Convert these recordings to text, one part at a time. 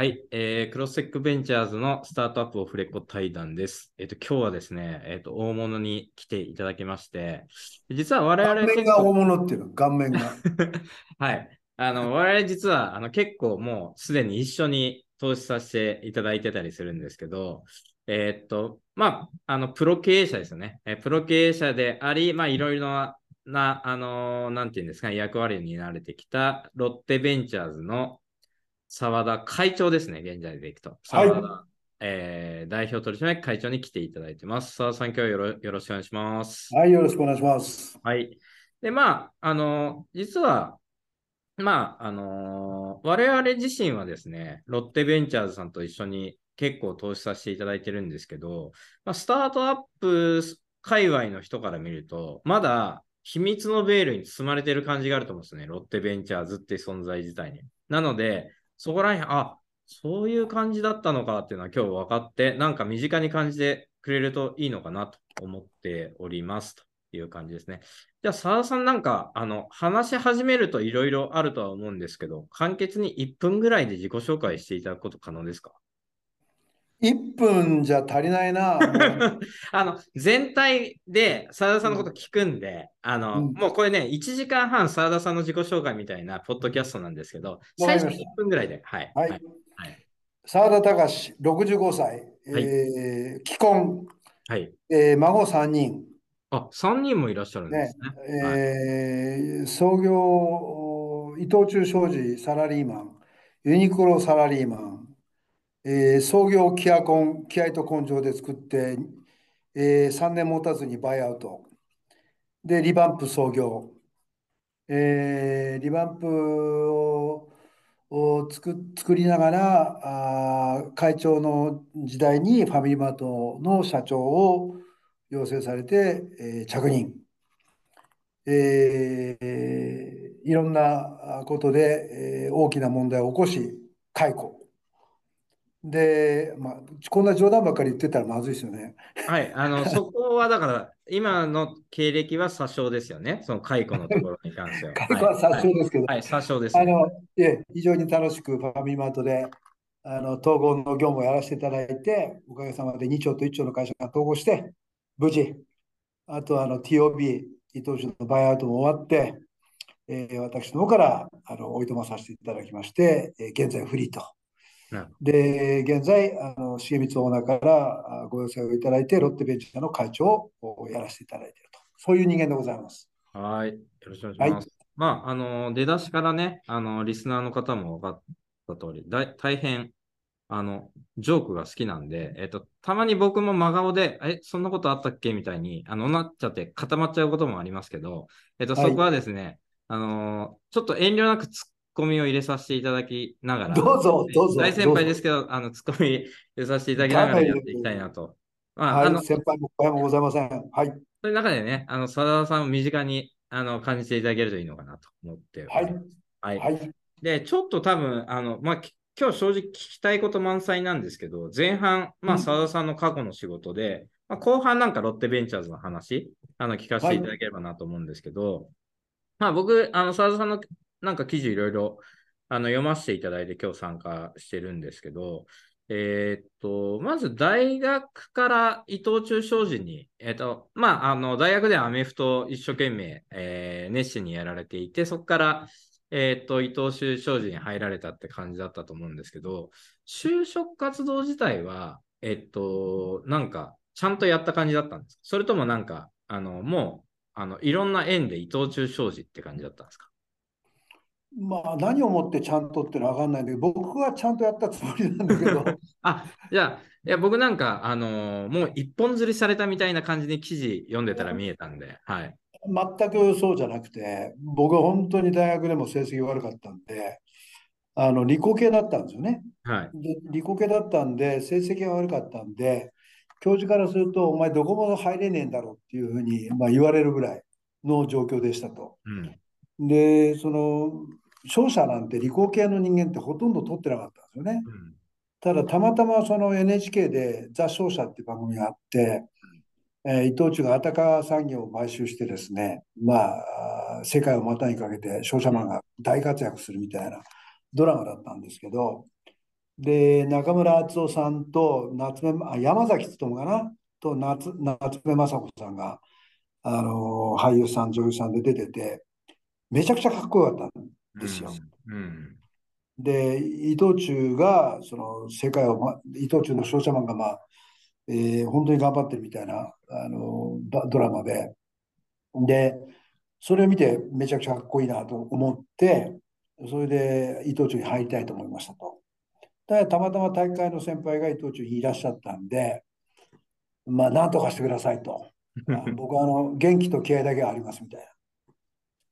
はい、えー、クロスセックベンチャーズのスタートアップオフレコ対談です。えっ、ー、と、今日はですね、えっ、ー、と、大物に来ていただきまして、実は我々顔面が大物っていうの、顔面が。はい。あの、我々実は、あの、結構もうすでに一緒に投資させていただいてたりするんですけど、えっ、と、まあ、あの、プロ経営者ですよね。えプロ経営者であり、まあ、いろいろな、な、あのなんていうんですか、役割になれてきたロッテベンチャーズの澤田会長ですね、現在でいくと。はい。えー、代表取締役会長に来ていただいてます。澤田さん、今日よろよろしくお願いします。はい、よろしくお願いします。はい。で、まあ、あの、実は、まあ、あのー、我々自身はですね、ロッテベンチャーズさんと一緒に結構投資させていただいてるんですけど、まあ、スタートアップ界隈の人から見ると、まだ秘密のベールに包まれてる感じがあると思うんですね。ロッテベンチャーズって存在自体に。なので、そこら辺、あ、そういう感じだったのかっていうのは今日分かって、なんか身近に感じてくれるといいのかなと思っておりますという感じですね。じゃあ、澤田さんなんか、あの、話し始めるといろいろあるとは思うんですけど、簡潔に1分ぐらいで自己紹介していただくこと可能ですか？1分じゃ足りないな。あの、全体で澤田さんのこと聞くんで、うん、あの、うん、もうこれね、1時間半澤田さんの自己紹介みたいなポッドキャストなんですけど、最初1分ぐらいで。はい。はい。澤、はい、田隆、65歳、はい、えー、既婚、はいえー、孫3人。あ、3人もいらっしゃるんですね。ねえーはい、創業、伊藤忠商事サラリーマン、ユニクロサラリーマン、えー、創業気合気合と根性で作って、えー、3年持たずにバイアウト。で、リバンプ創業。えー、リバンプをを作作りながらあ会長の時代にファミリーマートの社長を要請されて、えー、着任、えー、いろんなことで、えー、大きな問題を起こし解雇で、まあ、こんな冗談ばっかり言ってたらまずいですよね。はい、あの、そこはだから、今の経歴は詐称ですよね、その解雇のところに関しては。解雇は詐称ですけど、はい、はい、詐称です、ね、あのえ非常に楽しくファミマートであの統合の業務をやらせていただいて、おかげさまで2兆と1兆の会社が統合して、無事、あとあの TOB、伊藤忠のバイアウトも終わって、えー、私の方からあのおいとまさせていただきまして、えー、現在フリーと。で、現在、あの重光オーナーからご要請をいただいて、ロッテベンチャーの会長をやらせていただいていると、そういう人間でございます。はい。よろしくお願いします。はい、まあ、あの、出だしからね、あの、リスナーの方も分かった通り、だ大変、あの、ジョークが好きなんで、えっ、と、たまに僕も真顔で、え、そんなことあったっけ？みたいに、あの、なっちゃって固まっちゃうこともありますけど、えっ、と、そこはですね、はい、あのちょっと遠慮なく突っコミを入れさせていただきながら、どうぞ、どうぞ。大先輩ですけど、あのツッコミ入れさせていただきながらやっていきたいなと。まあ、はい、あの先輩も声もございません。はい。そういう中でね、あの、佐田さんを身近にあの感じていただけるといいのかなと思ってはい。はい。はい、で、ちょっと多分、あの、まあ、今日正直聞きたいこと満載なんですけど、前半、まあ、佐田さんの過去の仕事で、うん、まあ、後半なんかロッテベンチャーズの話、あの、聞かせていただければなと思うんですけど、はい、まあ、僕、あの、佐田さんのなんか記事いろいろあの読ませていただいて今日参加してるんですけど、えー、っと、まず大学から伊藤忠商事に、えー、っと、まあ、あの、大学ではアメフト一生懸命、えー、熱心にやられていて、そこから、えー、っと、伊藤忠商事に入られたって感じだったと思うんですけど、就職活動自体は、えっと、なんか、ちゃんとやった感じだったんですか？それともなんか、あの、もう、あの、いろんな縁で伊藤忠商事って感じだったんですか？まあ、何をもってちゃんとってのは分かんないんだけど、僕はちゃんとやったつもりなんだけど。あ、じゃあ、いや、僕なんか、あのー、もう一本釣りされたみたいな感じで記事読んでたら見えたんで、はい。全くそうじゃなくて、僕は本当に大学でも成績悪かったんで、あの、理工系だったんですよね。はい。で理工系だったんで、成績が悪かったんで、教授からすると、お前どこも入れねえんだろうっていうふうに、まあ、言われるぐらいの状況でしたと。うん、で、その、商社なんて理工系の人間ってほとんど取ってなかったんですよね。うん、ただたまたまその NHK で「ザ・商社」っていう番組があって、えー、伊藤忠がアタカ産業を買収してですねまあ世界を股にかけて商社マンが大活躍するみたいなドラマだったんですけどで、中村敦夫さんと夏目、あ山崎努かなと夏夏目雅子さんが、あの俳優さん、女優さんで出てて、めちゃくちゃかっこよかったんですよ。うんうんで、伊藤忠が、その世界を、ま、伊藤忠の商社マンが、まあ、えー本当に頑張ってるみたいな、あのばドラマで、で、それを見てめちゃくちゃかっこいいなと思って、それで伊藤忠に入りたいと思いましたと。ただ、たまたま大会の先輩が伊藤忠にいらっしゃったんで、まあ、なんとかしてくださいと。あ僕はあの元気と気合だけはありますみたいな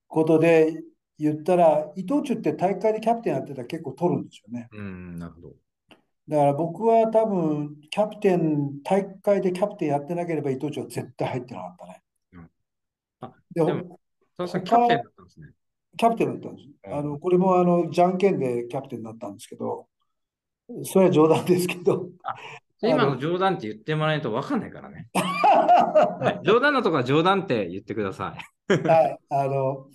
ことで言ったら、伊藤忠って大会でキャプテンやってたら結構取るんですよね。うん、なるほど。だから僕は多分、キャプテン、大会でキャプテンやってなければ伊藤忠は絶対入ってなかったね。うんあででもキャプテンだったんですね。キャプテンだったんです。うんあのこれもあのじゃんけんでキャプテンになったんですけど、それは冗談ですけど、で今の冗談って言ってもらえないと分かんないからね。はい冗談のとこは冗談って言ってください。はい、あの、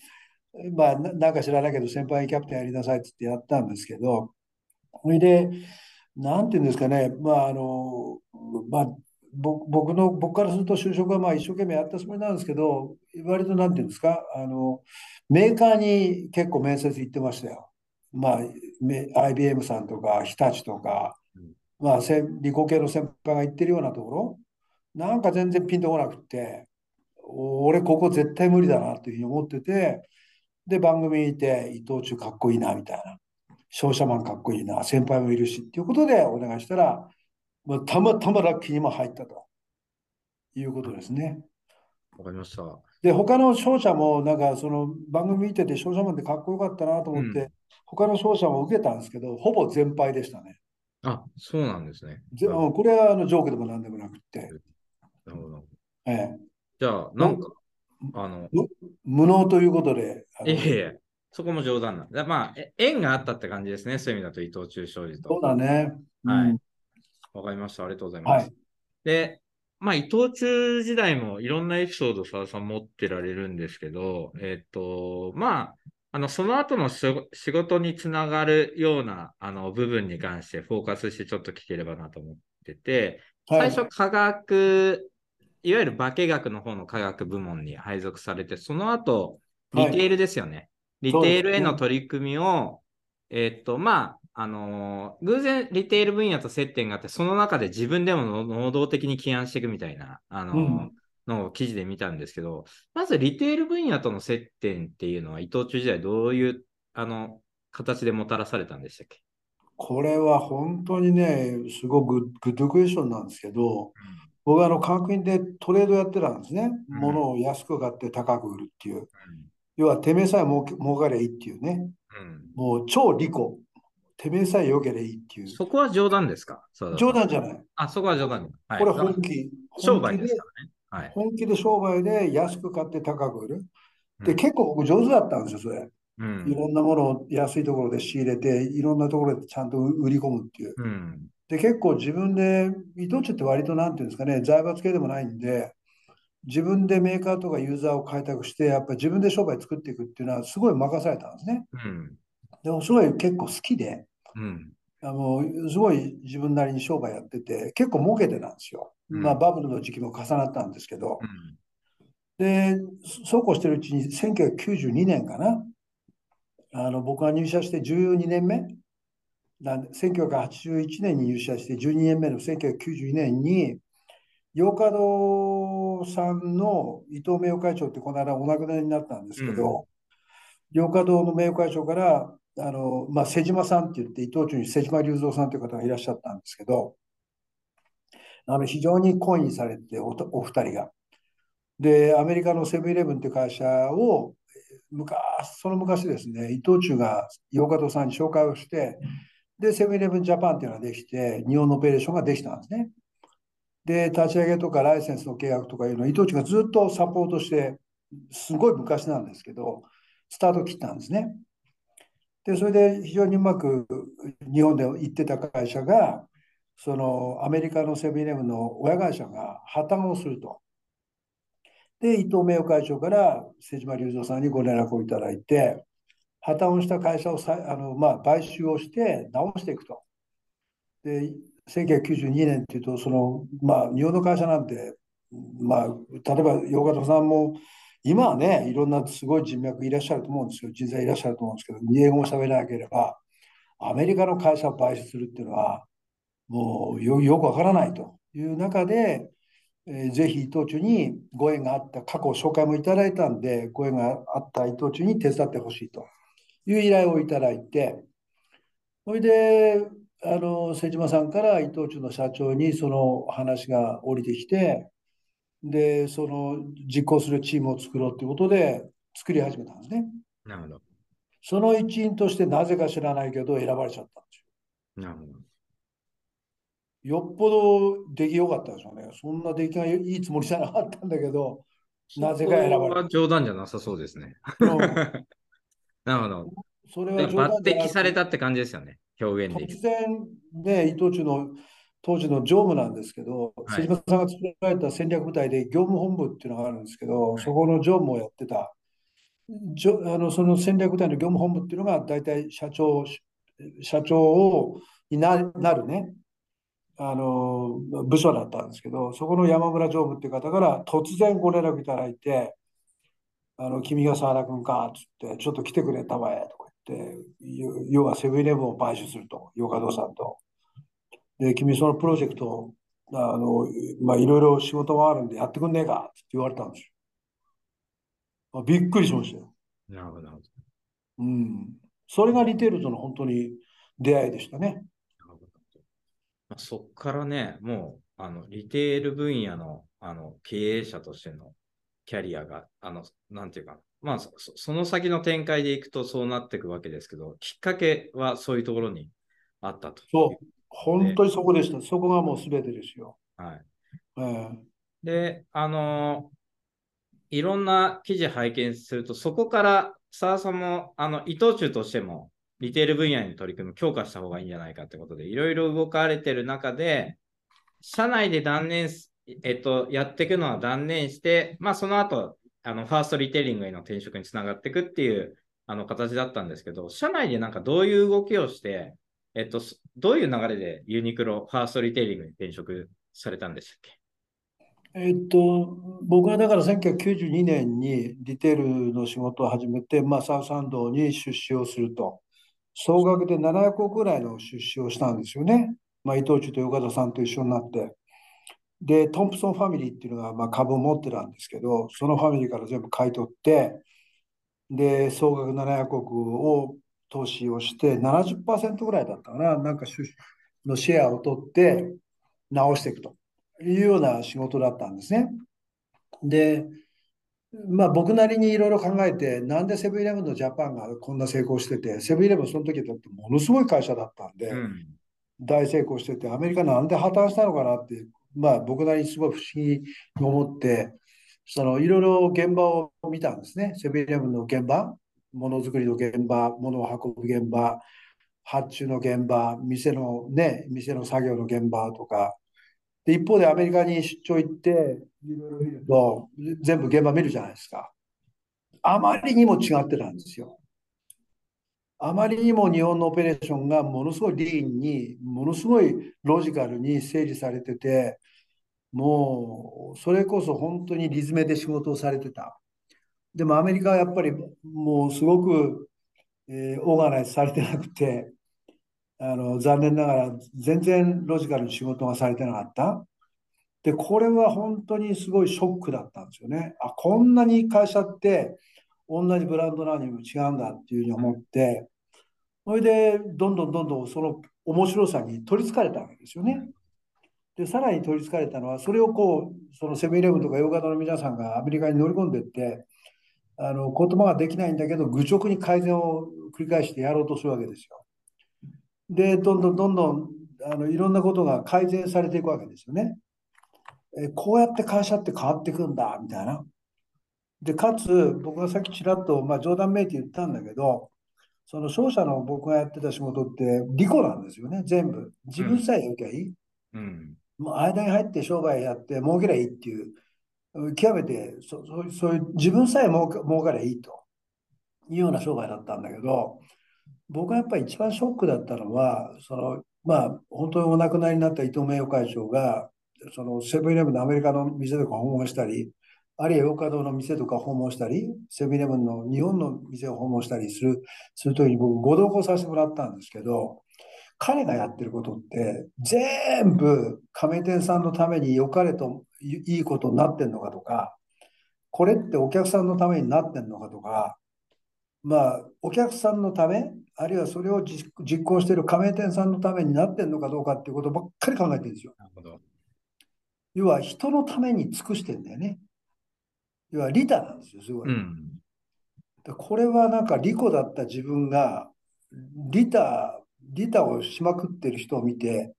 まあ、ななんか知らないけど、先輩にキャプテンやりなさいって言ってやったんですけど、それで、なんていうんですかね、まあ、あの、まあ、ぼ僕の、僕からすると就職はまあ一生懸命やったつもりなんですけど、割となんていうんですか、あの、メーカーに結構面接行ってましたよ。まあ、め IBM さんとか、日立とかうん、まあ、理工系の先輩が行ってるようなところ、なんか全然ピンとこなくって、お俺ここ絶対無理だなっていうふうに思ってて、で、番組にいて、伊藤忠かっこいいな、みたいな。商社マンかっこいいな、先輩もいるし、っていうことでお願いしたら、まあ、たまたまラッキーにも入ったということですね。わかりました。で、他の商社も、なんかその番組見てて、商社マンってかっこよかったなと思って、うん他の商社も受けたんですけど、ほぼ全敗でしたね。あ、そうなんですね。ぜこれはあのジョークでもなんでもなくって、どなるほど。ええ、じゃあ、なんか、あの、無能ということで、いえいえ、そこも冗談なんだ。まあ、え縁があったって感じですね。そういう意味だと伊藤忠商事とそう。だね。はいうんわかりました。ありがとうございます。はい。で、まあ、伊藤忠時代もいろんなエピソード、澤さん持ってられるんですけど、えっと、まあ、あの、その後の仕事につながるような、あの、部分に関してフォーカスしてちょっと聞ければなと思ってて、はい最初、科学、いわゆる化学の方の科学部門に配属されて、その後、リテールですよね。リテールへの取り組みを、えっと、まあ、あのー偶然リテール分野と接点があって、その中で自分でもの能動的に起案していくみたいな、あのーうん。のを記事で見たんですけど、まずリテール分野との接点っていうのは伊藤忠時代どういう、あの、形でもたらされたんでしたっけ？これは本当にね、すごくグッドクエスチョンなんですけど、僕はあの科学院でトレードやってたんですね。うん物を安く買って高く売るっていう。要は、てめえさえ儲け儲かりゃいいっていうね。うんもう超利己。てめえさえ良ければいいっていう。そこは冗談ですか？冗談じゃない。あ、そこは冗談。はいこれ本気。商売ですからね。はい。本気で商売で安く買って高く売る。で、うん結構僕上手だったんですよ、それ。うんいろんなものを安いところで仕入れて、いろんなところでちゃんと売り込むっていう。うん。で、結構自分で、伊藤忠って割となんていうんですかね、財閥系でもないんで、自分でメーカーとかユーザーを開拓して、やっぱり自分で商売作っていくっていうのはすごい任されたんですね。うん。でもすごい結構好きで、うん。あのすごい自分なりに商売やってて、結構儲けてたんですよ。うんまあバブルの時期も重なったんですけど、うんで、そそうこうしてるうちに1992年かな、あの僕が入社して12年目、なんで1981年に入社して12年目の1992年に、ヨーカドーさんの伊藤名誉会長ってこの間お亡くなりになったんですけど、ヨーカドーの名誉会長から、あのまあ、瀬島さんって言って、伊藤忠に瀬島隆三さんという方がいらっしゃったんですけど、あの非常に懇意にされておと、お二人が。で、アメリカのセブンイレブンって会社を、昔、その昔ですね、伊藤忠が洋華堂さんに紹介をして、で、セブンイレブンジャパンっていうのができて、日本のオペレーションができたんですね。で、立ち上げとかライセンスの契約とかいうのを伊藤忠がずっとサポートして、すごい昔なんですけど、スタート切ったんですね。で、それで非常にうまく日本で行ってた会社が、そのアメリカのセブンイレブンの親会社が破綻をすると。で、伊藤名誉会長から瀬島隆三さんにご連絡をいただいて、破綻をした会社をさあの、まあ、買収をして直していくと。で、1992年っていうと、その、まあ、日本の会社なんて、まあ、例えば、洋方さんも、今はね、いろんなすごい人脈いらっしゃると思うんですよ。人材いらっしゃると思うんですけど、英語も喋らなければ、アメリカの会社を買収するっていうのは、もうよよくわからないという中で、えー、ぜひ伊藤忠にご縁があった、過去紹介もいただいたんで、ご縁があった伊藤忠に手伝ってほしいという依頼をいただいて、それで、あの、瀬島さんから伊藤忠の社長にその話が降りてきて、で、その実行するチームを作ろうということで作り始めたんですね。なるほど。その一員としてなぜか知らないけど選ばれちゃったんですよ。なるほど。よっぽど出来良かったでしょうね。そんな出来がいいつもりじゃなかったんだけど、なぜか選ばれた。冗談じゃなさそうですね。なるほど。それは抜擢されたって感じですよね。表現で突然、ね、伊藤忠の当時の常務なんですけど、はい、島さんが作られた戦略部隊で業務本部っていうのがあるんですけど、はい、そこの常務をやってた、じょあのその戦略部隊の業務本部っていうのが大体社長、社長をになるね、あの部署だったんですけど、そこの山村常務っていう方から突然ご連絡いただいて、あの君が澤田君かっつって、ちょっと来てくれたまえとか言って、要はセブンイレブンを買収すると、ヨガドさんと。で、君そのプロジェクト、あの、まあ、いろいろ仕事もあるんでやってくんねえかって言われたんですよ。まあ、びっくりしましたよ。なるほど。うん。それがリテールとの本当に出会いでしたね。そこからね、もう、あの、リテール分野の、あの、経営者としてのキャリアが、あの、なんていうか、まあそ、その先の展開でいくとそうなっていくわけですけど、きっかけはそういうところにあったと。そう、本当にそこでした。そこがもうすべてですよ。はい。えー、で、あのいろんな記事拝見すると、そこから澤さんも、あの、伊藤忠としても、リテール分野に取り組む、強化した方がいいんじゃないかってことで、いろいろ動かれてる中で、社内で断念えっと、やっていくのは断念して、まあ、その後、あの、ファーストリテイリングへの転職につながっていくっていう、あの、形だったんですけど、社内でなんかどういう動きをして、えっと、どういう流れでユニクロ、ファーストリテイリングに転職されたんでしたっけ？えっと、僕はだから1992年にリテールの仕事を始めて、まあ、サウサンドに出資をすると。総額で700億ぐらいの出資をしたんですよね。まあ、伊藤忠と岡田さんと一緒になって。で、トンプソンファミリーっていうのがまあ株を持ってたんですけど、そのファミリーから全部買い取って、で、総額700億を投資をして、70%ぐらいだったかな、なんかのシェアを取って直していくというような仕事だったんですね。で、まあ僕なりにいろいろ考えて、なんでセブンイレブンのジャパンがこんな成功してて、セブンイレブンその時だってものすごい会社だったんで、うん、大成功してて、アメリカなんで破綻したのかなって、まあ僕なりにすごい不思議に思って、そのいろいろ現場を見たんですね。セブンイレブンの現場、ものづくりの現場、ものを運ぶ現場、発注の現場、店のね、店の作業の現場とか、で一方でアメリカに出張行って、いろいろ見ると、全部現場見るじゃないですか。あまりにも違ってたんですよ。あまりにも日本のオペレーションがものすごいリーンに、ものすごいロジカルに整理されてて、もうそれこそ本当にリズムで仕事をされてた。でもアメリカはやっぱりもうすごく、えー、オーガナイズされてなくて、あの残念ながら全然ロジカルに仕事がされてなかった。で、これは本当にすごいショックだったんですよね。あ、こんなに会社って同じブランドなのにも違うんだっていうふうに思って、それでどんどんどんどんその面白さに取りつかれたわけですよね。で、さらに取りつかれたのは、それをこう、そのセブンイレブンとか洋型の皆さんがアメリカに乗り込んでいって、あの言葉ができないんだけど、愚直に改善を繰り返してやろうとするわけですよ。で、どんどんどんどんあのいろんなことが改善されていくわけですよね。えこうやって会社って変わっていくんだ、みたいな。で、かつ、僕がさっきちらっと、まあ、冗談めいて言ったんだけど、その商社の僕がやってた仕事って利己なんですよね、全部。自分さえ良きゃいい。うん、もう間に入って商売やって儲けりゃいいっていう、極めてそそそういう自分さえ儲か儲かりゃいいと。いうような商売だったんだけど、僕がやっぱり一番ショックだったのは、そのまあ、本当にお亡くなりになった伊藤名誉会長が、そのセブンイレブンのアメリカの店とか訪問したり、あるいはヨーカドーの店とか訪問したり、セブンイレブンの日本の店を訪問したりする、するときに僕ご同行させてもらったんですけど、彼がやってることって全部亀店さんのために良かれといいことになってんのかとか、これってお客さんのためになってんのかとか、まあ、お客さんのため、あるいはそれを実行している加盟店さんのためになってんのかどうかっていうことばっかり考えてるんですよ。なるほど要は人のために尽くしてんだよね。要は利他なんですよ、すごい。うん、これはなんか利己だった自分が利他、利他をしまくってる人を見て、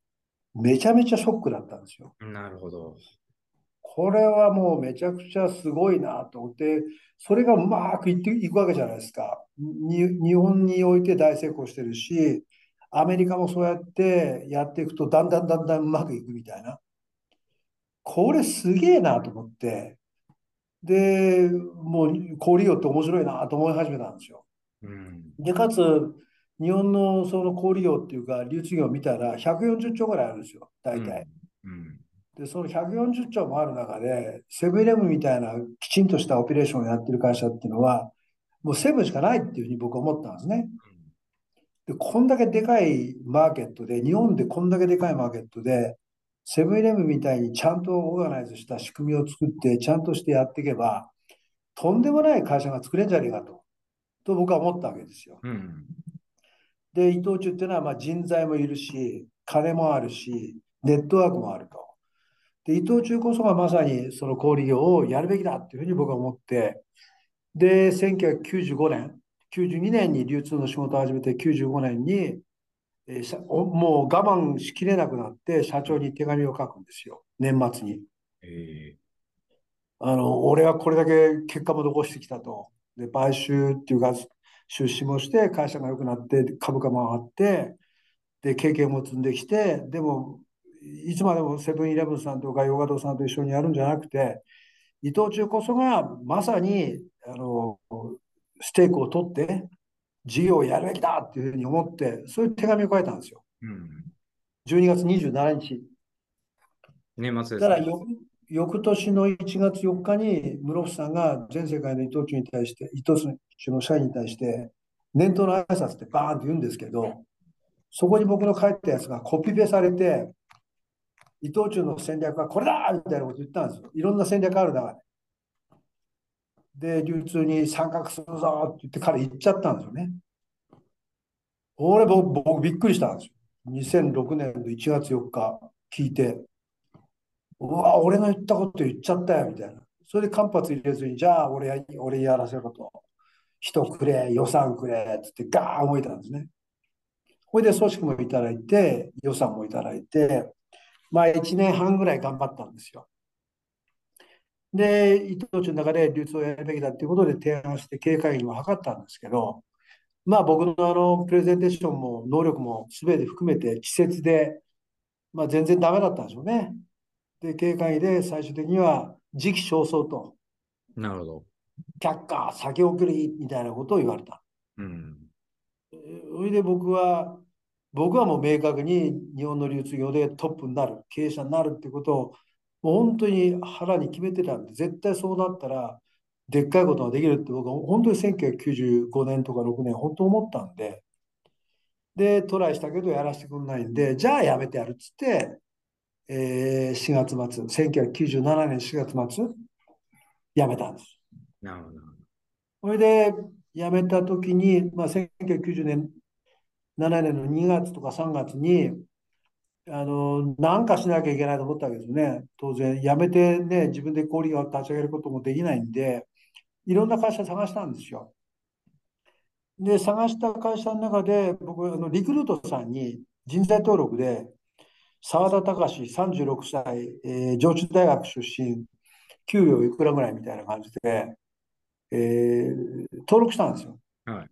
めちゃめちゃショックだったんですよ。なるほど。これはもうめちゃくちゃすごいなと思って、それがうまくいっていくわけじゃないですか。日本において大成功してるし、アメリカもそうやってやっていくと、だんだんだんだんうまくいくみたいな。これすげえなと思って、で、もう小売業って面白いなと思い始めたんですよ。うん、で、かつ、日本のその小売業っていうか、流通業を見たら140兆ぐらいあるんですよ、大体。うんうんで、その140兆もある中で、セブンイレブンみたいなきちんとしたオペレーションをやってる会社っていうのは、もうセブンしかないっていうふうに僕は思ったんですね。で、こんだけでかいマーケットで、日本でこんだけでかいマーケットで、セブンイレブンみたいにちゃんとオーガナイズした仕組みを作って、ちゃんとしてやっていけば、とんでもない会社が作れんじゃねえかと、と僕は思ったわけですよ。うん、で、伊藤忠っていうのはまあ人材もいるし、金もあるし、ネットワークもあると。で、伊藤忠こそがまさにその小売業をやるべきだっていうふうに僕は思って、で、1995年、92年に流通の仕事を始めて95年に、えー、もう我慢しきれなくなって社長に手紙を書くんですよ、年末に。えー、あの俺はこれだけ結果も残してきたと。で、買収っていうか、出資もして会社が良くなって株価も上がって、で、経験も積んできて、でもいつまでもセブンイレブンさんとかヨガドさんと一緒にやるんじゃなくて、伊藤忠こそがまさにあのステークを取って事業をやるべきだっていうふうに思って、そういう手紙を書いたんですよ。うん、12月27日。年末です、ね、だから翌翌年の1月4日に室伏さんが全世界の伊藤忠に対して、伊藤忠の社員に対して、年頭の挨拶ってバーンって言うんですけど、そこに僕の書いたやつがコピペされて、伊藤忠の戦略はこれだみたいなこと言ったんですよ。いろんな戦略ある中で。で、流通に参画するぞって言って彼言っちゃったんですよね。俺僕、僕びっくりしたんですよ。2006年の1月4日聞いて、うわ、俺の言ったこと言っちゃったよみたいな。それで間髪入れずに、じゃあ俺や俺やらせろと。人くれ、予算くれって言ってガーン動いたんですね。これで組織もいただいて、予算もいただいて、まあ、1年半ぐらい頑張ったんですよ。で、伊藤忠の中で流通をやるべきだということで提案して経営会議も図ったんですけど、まあ僕のあのプレゼンテーションも能力も全て含めて稚拙で、まあ全然ダメだったんでしょうね。で、経営会議で最終的には時期尚早と。なるほど。却下、先送りみたいなことを言われた。うん。それで僕は僕はもう明確に日本の流通業でトップになる、経営者になるってことを、もう本当に腹に決めてたんで、絶対そうなったら、でっかいことができるって僕は本当に1995年とか6年、本当思ったんで、で、トライしたけどやらせてくれないんで、じゃあやめてやるっつって、えー、4月末、1997年4月末、辞めたんです。なるほど。それで、辞めた時に、まあ、1990年7年の2月とか3月に、あの、なんかしなきゃいけないと思ったわけですね。当然、辞めてね、自分で氷を立ち上げることもできないんで、いろんな会社探したんですよ。で、探した会社の中で、僕、あのリクルートさんに人材登録で、澤田隆36歳、えー、上智大学出身、給与いくらぐらいみたいな感じで、えー、登録したんですよ。はい、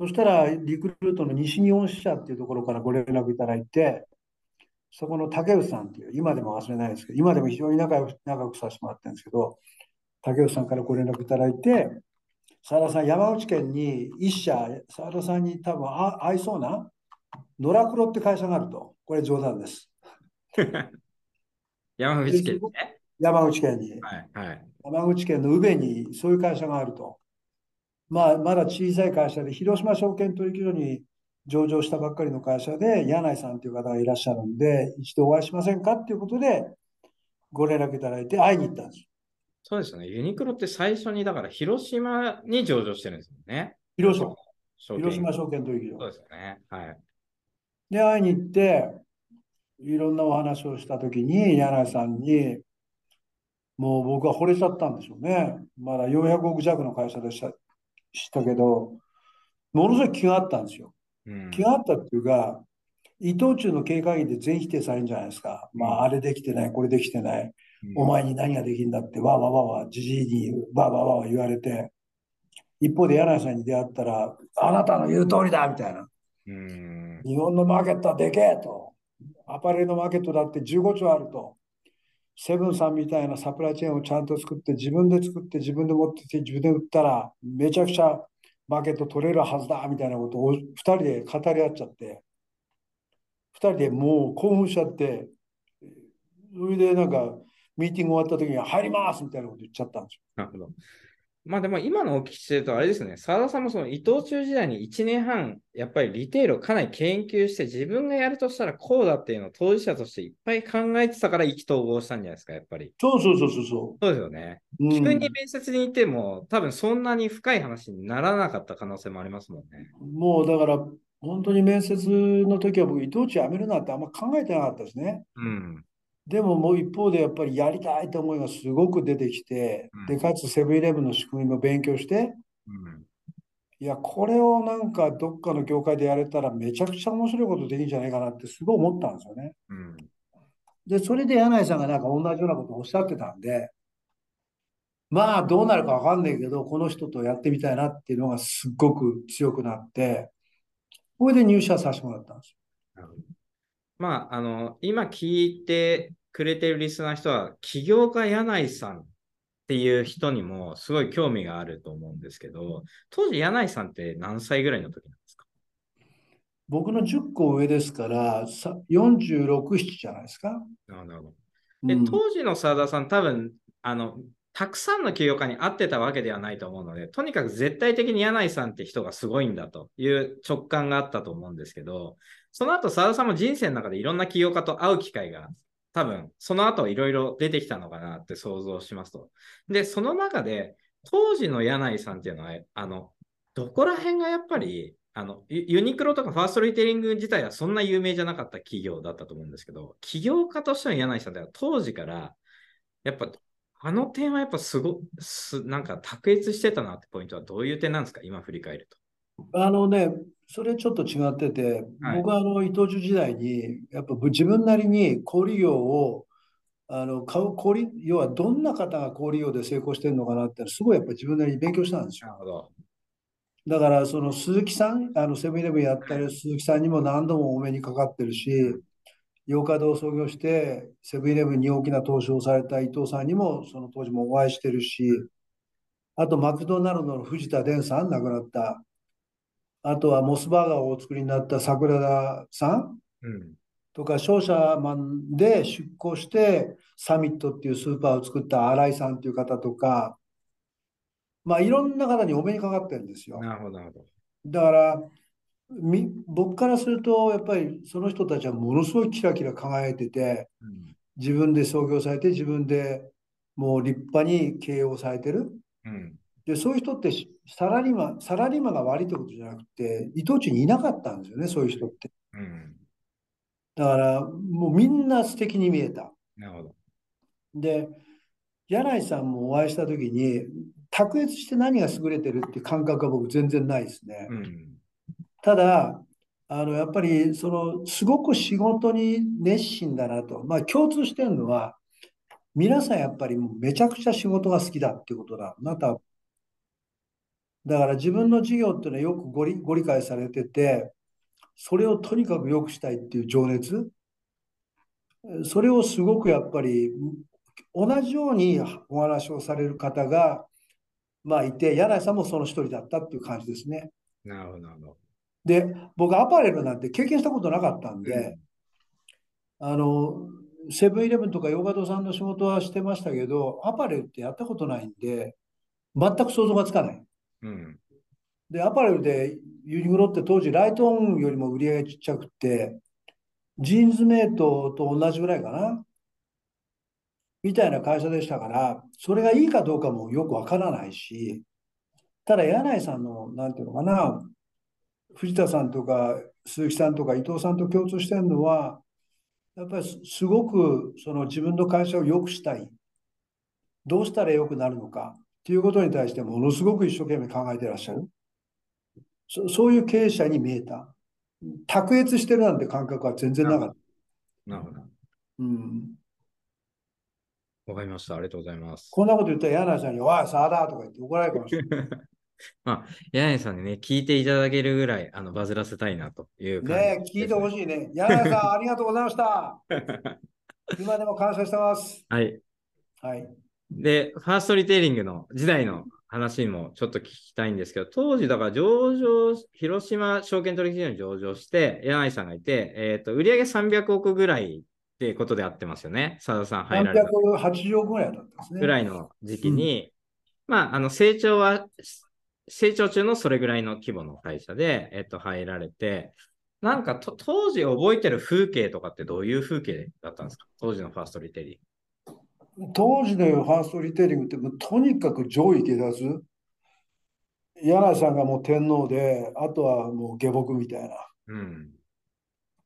そしたら、リクルートの西日本支社っていうところからご連絡いただいて、そこの竹内さんっていう、今でも忘れないですけど、今でも非常に仲良く仲良くさせてもらってるんですけど、竹内さんからご連絡いただいて、澤田さん、山口県に一社、澤田さんに多分合いそうな野良黒って会社があると。これ冗談です。山口県ね。山口県に。はい、はい。山口県の宇部にそういう会社があると。まあ、まだ小さい会社で、広島証券取引所に上場したばっかりの会社で、柳井さんという方がいらっしゃるんで、一度お会いしませんかっていうことで、ご連絡いただいて会いに行ったんです。そうですよね。ユニクロって最初に、だから広島に上場してるんですよね。広島、証券広島証券取引所。そうですよね。はい。で、会いに行って、いろんなお話をしたときに、柳井さんに、もう僕は惚れちゃったんでしょうね。まだ400億弱の会社でしたしたけど、ものすごい気があったんですよ。うん気があったっていうか、伊藤忠の経営会議で全否定されるんじゃないですか。まあ、あれできてない、これできてない、うんお前に何ができるんだって、わーわーわーわー、じじいにわーわーわーわー言われて、一方で柳井さんに出会ったら、あなたの言う通りだみたいな。うん。日本のマーケットはでけえと。アパレルのマーケットだって15兆あると。セブンさんみたいなサプライチェーンをちゃんと作って、自分で作って、自分で持ってきて、自分で売ったら、めちゃくちゃマーケット取れるはずだみたいなことを2人で語り合っちゃって、2人でもう興奮しちゃって、それでなんか、ミーティング終わった時に入りますみたいなこと言っちゃったんですよ。なるほど。まあでも今のお聞きしてるとあれですね、澤田さんもその伊藤忠時代に1年半、やっぱりリテールをかなり研究して、自分がやるとしたらこうだっていうのを当事者としていっぱい考えてたから意気投合したんじゃないですか、やっぱり。そうそうそうそうそそうですよね。う。うん急に面接に行っても、多分そんなに深い話にならなかった可能性もありますもんね。もうだから、本当に面接の時は僕、伊藤忠辞めるなんてあんま考えてなかったですね。うん。でももう一方でやっぱりやりたいと思いがすごく出てきて、うんで、かつセブンイレブンの仕組みも勉強して、うん。いや、これをなんかどっかの業界でやれたらめちゃくちゃ面白いことできるんじゃないかなってすごい思ったんですよね。うん。で、それで柳井さんがなんか同じようなことをおっしゃってたんで、まあどうなるかわかんないけど、この人とやってみたいなっていうのがすっごく強くなって、これで入社させてもらったんですよ。まあ、あの、今聞いてくれてるリスナーの人は、起業家柳井さんっていう人にもすごい興味があると思うんですけど、当時柳井さんって何歳ぐらいの時なんですか？僕の10個上ですから、さ46、7じゃないですか。なるほど。で、うん当時の澤田さん、多分、あの、たくさんの起業家に会ってたわけではないと思うので、とにかく絶対的に柳井さんって人がすごいんだという直感があったと思うんですけど、その後、澤田さんも人生の中でいろんな起業家と会う機会が多分、その後いろいろ出てきたのかなって想像しますと。で、その中で、当時の柳井さんっていうのは、あの、どこら辺がやっぱり、あの、ユニクロとかファーストリテイリング自体はそんな有名じゃなかった企業だったと思うんですけど、起業家としての柳井さんでは当時から、やっぱ、あの点はやっぱすご、すなんか卓越してたなってポイントはどういう点なんですか？今振り返ると。あのね、それちょっと違ってて、はい僕はあの伊藤忠時代に、やっぱ自分なりに小売業をあの買う小売、要はどんな方が小売業で成功してるのかなって、すごいやっぱり自分なりに勉強したんですよ。なるほど。だから、その鈴木さん、あのセブンイレブンやったり、鈴木さんにも何度もお目にかかってるし、洋華堂を創業して、セブンイレブンに大きな投資をされた伊藤さんにも、その当時もお会いしてるし、あとマクドナルドの藤田伝さん、亡くなった。あとはモスバーガーをお作りになった桜田さんうん。とか、商社マンで出向して、サミットっていうスーパーを作った新井さんっていう方とか、まあいろんな方にお目にかかってるんですよ。なるほど、なるほど。だから、み僕からすると、やっぱりその人たちはものすごいキラキラ輝いてて、うん。自分で創業されて、自分でもう立派に経営をされてる。うん。で、そういう人ってしサラリーマン、サラリーマンが悪いってことじゃなくて、伊藤忠にいなかったんですよね、そういう人って。うん。だから、もうみんな素敵に見えた。なるほど。で、柳井さんもお会いしたときに、卓越して何が優れてるっていう感覚は僕全然ないですね。うん。ただ、あの、やっぱり、その、すごく仕事に熱心だなと。まあ、共通してるのは、皆さんやっぱりもうめちゃくちゃ仕事が好きだっていうことだ。また、だから自分の事業っていうのはよくご理、ご理解されてて、それをとにかく良くしたいっていう情熱。それをすごくやっぱり、同じようにお話をされる方が、まあいて、柳井さんもその一人だったっていう感じですね。なるほど。で、僕、アパレルなんて経験したことなかったんで、あの、セブンイレブンとかヨガドさんの仕事はしてましたけど、アパレルってやったことないんで、全く想像がつかない。うん。で、アパレルでユニクロって当時ライトオンよりも売り上げちっちゃくて、ジーンズメイトと同じぐらいかな。みたいな会社でしたから、それがいいかどうかもよくわからないし、ただ柳井さんの、なんていうのかな、藤田さんとか鈴木さんとか伊藤さんと共通してるのは、やっぱりすすごくその自分の会社を良くしたい。どうしたら良くなるのかっていうことに対してものすごく一生懸命考えてらっしゃる。そそういう経営者に見えた。卓越してるなんて感覚は全然なかった。なるほど。うん、わかりました。ありがとうございます。こんなこと言ったら柳井さんに、おい、さあだとか言って怒られるかもしれない。まあ、柳井さんにね、聞いていただけるぐらい、あの、バズらせたいなという感じねえ、聞いてほい。しいね。柳井さん、ありがとうございました。今でも感謝してます。はい。はい。で、ファーストリテイリングの時代の話もちょっと聞きたいんですけど、当時だから上場、広島証券取引所に上場して、柳井さんがいて、えっ、と、売上300億ぐらいってことであってますよね。佐田さん入られた380億ぐらいだったんですね。ぐらいの時期に、まあ、あの、成長は、成長中のそれぐらいの規模の会社で、えっ、と、入られて、なんかと当時覚えてる風景とかってどういう風景だったんですか？当時のファーストリテイリング。当時のファーストリテイリングってもうとにかく上位下脱。柳井さんがもう天皇で、あとはもう下僕みたいな。うん。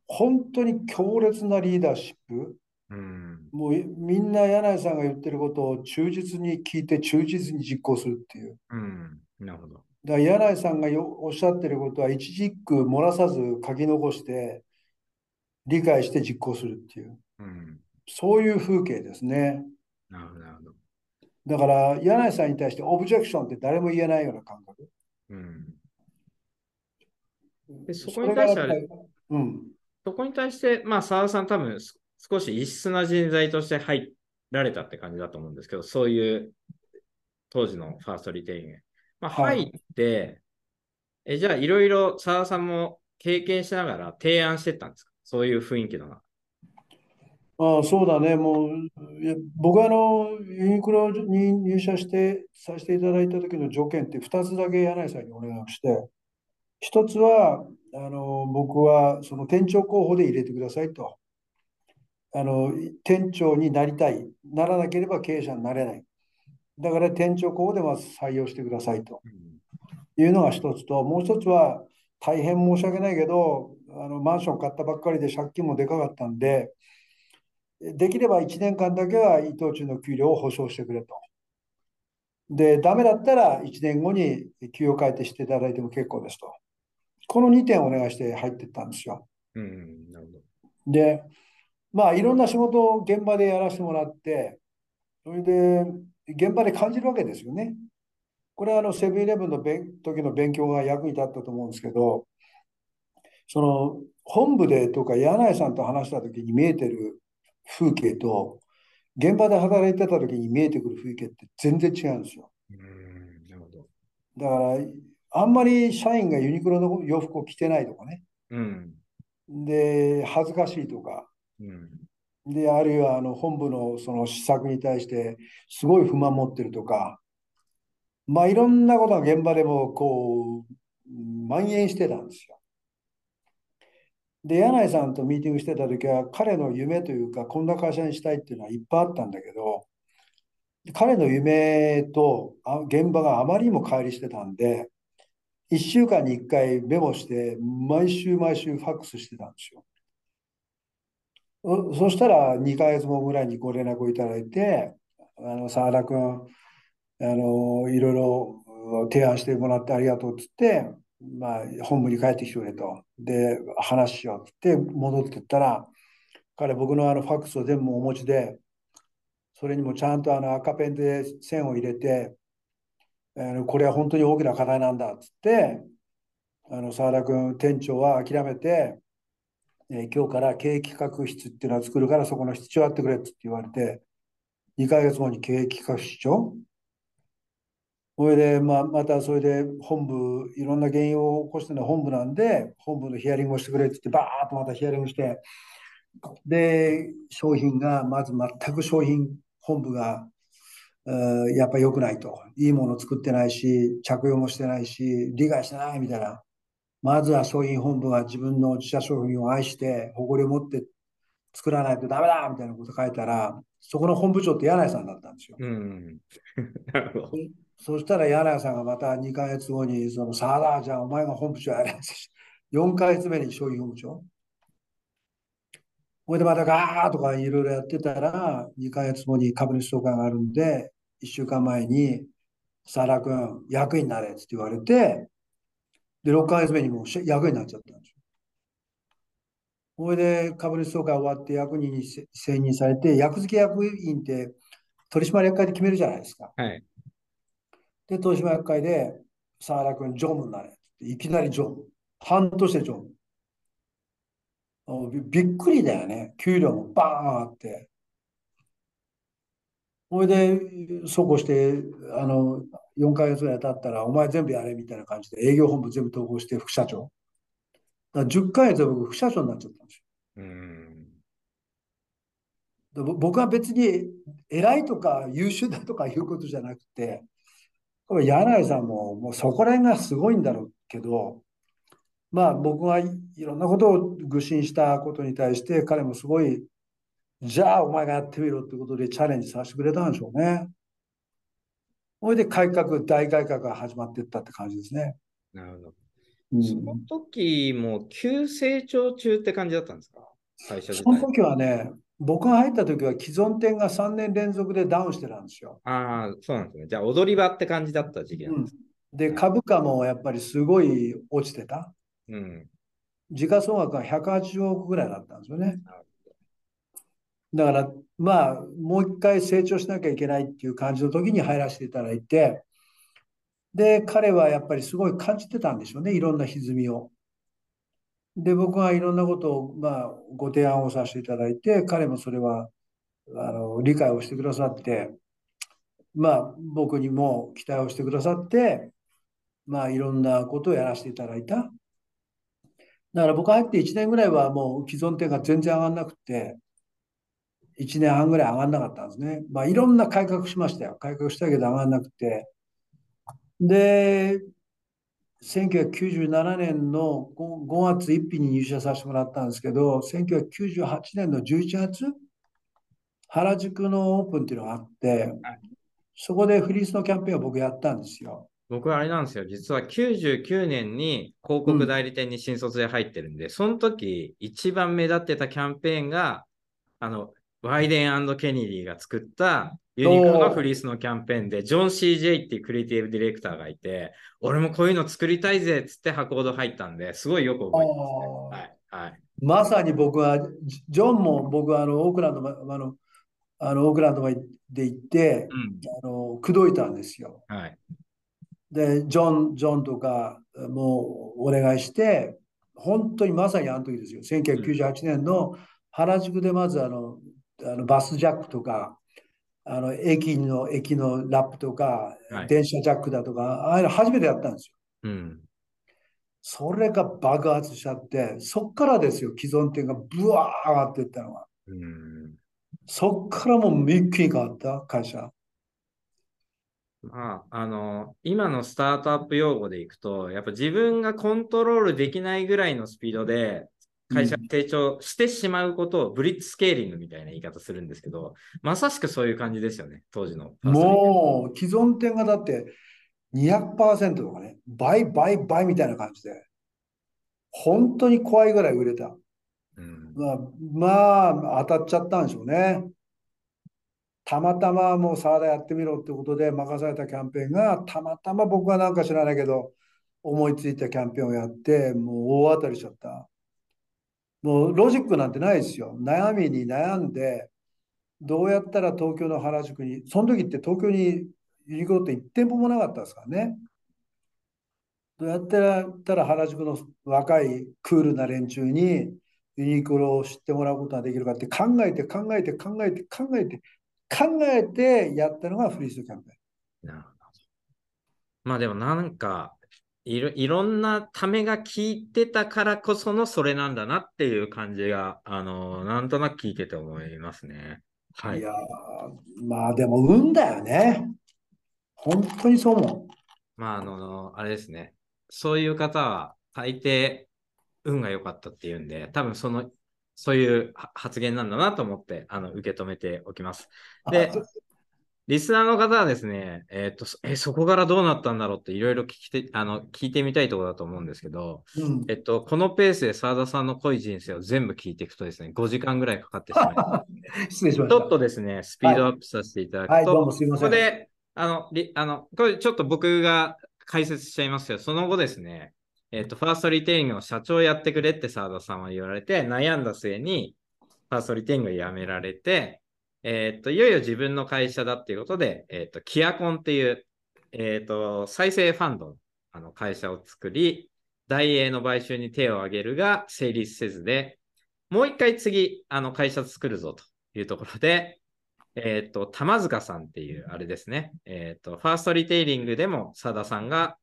本当に強烈なリーダーシップ。うん。もうみんな柳井さんが言ってることを忠実に聞いて忠実に実行するっていう。うん。なるほど。だから柳井さんがよおっしゃってることは一軸漏らさず書き残して理解して実行するっていう。うん。そういう風景ですね。なるほど。だから柳井さんに対してオブジェクションって誰も言えないような感覚。うん。でそこに対してうん。そこに対して、まあ、澤田さん多分す少し異質な人材として入られたって感じだと思うんですけど、そういう当時のファーストリテイリング。まあ、はい入って、えじゃあいろいろ澤田さんも経験しながら提案してったんですか？そういう雰囲気の中。ああそうだね。もう、僕はあの、ユニクロに入社してさせていただいた時の条件って2つだけ柳井さんにお願いをして、1つは、あの、僕はその店長候補で入れてくださいと。あの、店長になりたい。ならなければ経営者になれない。だから店長候補でまず採用してくださいというのが1つと、もう1つは大変申し訳ないけど、あの、マンション買ったばっかりで借金もでかかったんで、できれば1年間だけは伊藤忠の給料を保証してくれと。で、ダメだったら1年後に給与改定していただいても結構ですと。この2点をお願いして入っていったんですよ。うん、うん、なるほど。で、まあいろんな仕事を現場でやらせてもらって、それで現場で感じるわけですよね。これはあのセブンイレブンの勉時の勉強が役に立ったと思うんですけど、その本部でとか柳井さんと話した時に見えてる風景と、現場で働いてた時に見えてくる風景って全然違うんですよ。うん、なるほど。だから、あんまり社員がユニクロの洋服を着てないとかね。うん、で、恥ずかしいとか。うん、で、あるいはあの本部のその施策に対してすごい不満持ってるとか。まあいろんなことが現場でもこう、蔓延してたんですよ。で、柳井さんとミーティングしてた時は彼の夢というか、こんな会社にしたいっていうのはいっぱいあったんだけど、彼の夢と現場があまりにも乖離してたんで、1週間に1回メモして、毎週毎週ファックスしてたんですよ。そしたら2ヶ月後ぐらいにご連絡をいただいて、あの、澤田君、あの、いろいろ提案してもらってありがとうっつって、まあ、本部に帰ってきてくれと。で、話しようって戻ってったら、彼、僕のあのファックスを全部お持ちで、それにもちゃんとあの赤ペンで線を入れて、あのこれは本当に大きな課題なんだっつって、あの澤田君、店長は諦めて、えー今日から経営企画室っていうのを作るから、そこの室長やってくれって言われて、2ヶ月後に経営企画室長それで、まあ、またそれで本部、いろんな原因を起こしてるのは本部なんで、本部のヒアリングをしてくれって言って、バーッとまたヒアリングして、で、商品が、まず全く商品本部が、やっぱ良くないと。いいもの作ってないし、着用もしてないし、理解してないみたいな。まずは商品本部が自分の自社商品を愛して、誇りを持って作らないとダメだみたいなこと書いたら、そこの本部長って柳井さんだったんですよ。うん、なるほど。そしたら柳井さんがまた2ヶ月後に、その、さあだ、じゃあお前が本部長やれ。4ヶ月目に商品本部長。ほいでまたガーとかいろいろやってたら、2ヶ月後に株主総会があるんで、1週間前に、サラ君、役員になれって言われて、で、6ヶ月目にもう役員になっちゃったんですよ。ほいで、株主総会終わって役人に選任されて、役付け役員って取締役会で決めるじゃないですか。はい。で、取締役会で、沢田君、常務になれって、いきなり常務。半年で常務。びっくりだよね。給料もバーンあって。ほいで、そうこうして、あの、4ヶ月ぐらい経ったら、お前全部やれみたいな感じで、営業本部全部統合して副社長。だ10ヶ月で僕、副社長になっちゃったんですよ。うん僕は別に偉いとか優秀だとかいうことじゃなくて、柳井さんももうそこら辺がすごいんだろうけど、まあ僕がいろんなことを愚信したことに対して彼もすごい、じゃあお前がやってみろってことでチャレンジさせてくれたんでしょうね。それで改革、大改革が始まっていったって感じですね。なるほど。うん、その時も急成長中って感じだったんですか？会社その時はね、僕が入った時は既存店が3年連続でダウンしてたんですよ。ああ、そうなんですね。じゃあ踊り場って感じだった時期なんです、うん、で、株価もやっぱりすごい落ちてた。うん、時価総額が180億ぐらいだったんですよね。だから、まあ、もう一回成長しなきゃいけないっていう感じの時に入らせていただいて、で、彼はやっぱりすごい感じてたんでしょうね、いろんな歪みを。で、僕がいろんなことを、まあ、ご提案をさせていただいて、彼もそれは、あの、理解をしてくださって、まあ、僕にも期待をしてくださって、まあ、いろんなことをやらせていただいた。だから僕入って1年ぐらいはもう既存店が全然上がんなくて、1年半ぐらい上がんなかったんですね。まあいろんな改革しましたよ。改革したけど上がんなくて。で、1997年の 5, 5月1日に入社させてもらったんですけど、1998年の11月、原宿のオープンっていうのがあって、そこでフリースのキャンペーンを僕やったんですよ。僕はあれなんですよ。実は99年に広告代理店に新卒で入ってるんで、うん、その時一番目立ってたキャンペーンが、あの、ワイデンケニディが作ったユニクロのフリースのキャンペーンで、ジョン・ CJ っていうクリエイティブディレクターがいて、俺もこういうの作りたいぜっつって箱ほど入ったんで、すごいよく覚えてますね。はい。はい、まさに僕は、ジョンも僕はあのオークランド、あの、あのオークランドまで行って、うん、あの口説いたんですよ。はい。で、ジョン、ジョンとかもうお願いして、本当にまさにあの時ですよ。1998年の原宿でまずあのあのバスジャックとか、あの駅の駅のラップとか、はい、電車ジャックだとか、ああいうの初めてやったんですよ。うん、それが爆発しちゃって、そっからですよ、既存店がブワー上がっていったのは。うん、そっからもう一気に変わった、会社。まあ、あの、今のスタートアップ用語でいくと、やっぱ自分がコントロールできないぐらいのスピードで会社成長してしまうことをブリッツスケーリングみたいな言い方するんですけど、まさしくそういう感じですよね、当時の。もう、既存店がだって200%とかね、倍、倍、倍みたいな感じで、本当に怖いぐらい売れた。うん、まあ、まあ、当たっちゃったんでしょうね。たまたまもう沢田やってみろってことで任されたキャンペーンが、たまたま僕はなんか知らないけど、思いついたキャンペーンをやって、もう大当たりしちゃった。もうロジックなんてないですよ。悩みに悩んで、どうやったら東京の原宿に、その時って東京にユニクロって1店舗もなかったですからね。どうやったら原宿の若いクールな連中にユニクロを知ってもらうことができるかって考えて考えて考えて考えて考えてやったのがフリースキャンペーン。なるほど。まあでもなんか、いろいろんなためが効いてたからこそのそれなんだなっていう感じが、あの、なんとなく聞いてて思いますね。はい。いやー、まあでも運だよね。本当にそう思まあ、あの、あれですね。そういう方は、大抵、運が良かったっていうんで、多分その、そういうは発言なんだなと思って、あの、受け止めておきます。う。で、リスナーの方はですね、えっ、と、そえ、そこからどうなったんだろうっていろいろ聞きて、あの、聞いてみたいところだと思うんですけど、うん、えっと、このペースで澤田さんの濃い人生を全部聞いていくとですね、5時間ぐらいかかってしまいます。失礼しましちょっとですね、スピードアップさせていただくと、はい、どうもすいません。ここで、あの、りあの、これちょっと僕が解説しちゃいますけど、その後ですね、えっと、ファーストリテイリングの社長やってくれって澤田さんは言われて、悩んだ末に、ファーストリテイリングを辞められて、えっと、いよいよ自分の会社だっていうことで、えっと、キアコンっていう、えっと、再生ファンドのあの会社を作り、大英の買収に手を挙げるが成立せずで、もう一回次、あの会社作るぞというところで、えっ、と、玉塚さんっていう、あれですね。えっ、と、ファーストリテイリングでも、佐田さんが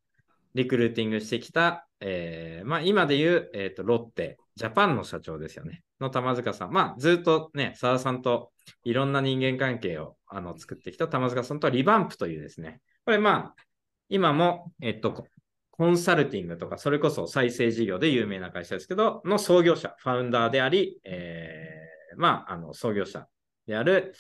リクルーティングしてきた、えーまあ、今で言う、えっ、と、ロッテ、ジャパンの社長ですよね。の玉塚さん。まあ、ずっとね、佐田さんといろんな人間関係をあの作ってきた玉塚さんとリバンプというですね。これ、まあ、今も、えっ、と、コンサルティングとか、それこそ再生事業で有名な会社ですけど、の創業者、ファウンダーであり、えーまあ、あの、創業者である、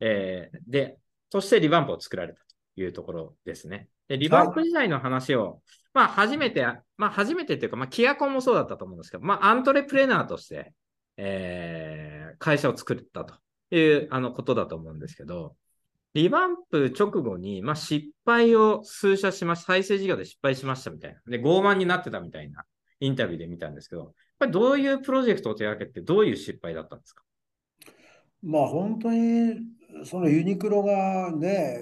えーで、そしてリバンプを作られたというところですね。で、リバンプ時代の話を、まあ、初めて、まあ、初めてっていうか、まあ、キアコンもそうだったと思うんですけど、まあ、アントレプレナーとして、えー会社を作ったというあのことだと思うんですけど、リバンプ直後に、まあ、失敗を数社しました、再生事業で失敗しましたみたいな。で、傲慢になってたみたいなインタビューで見たんですけど、これどういうプロジェクトを手掛けて、どういう失敗だったんですか？まあ本当にそのユニクロがね、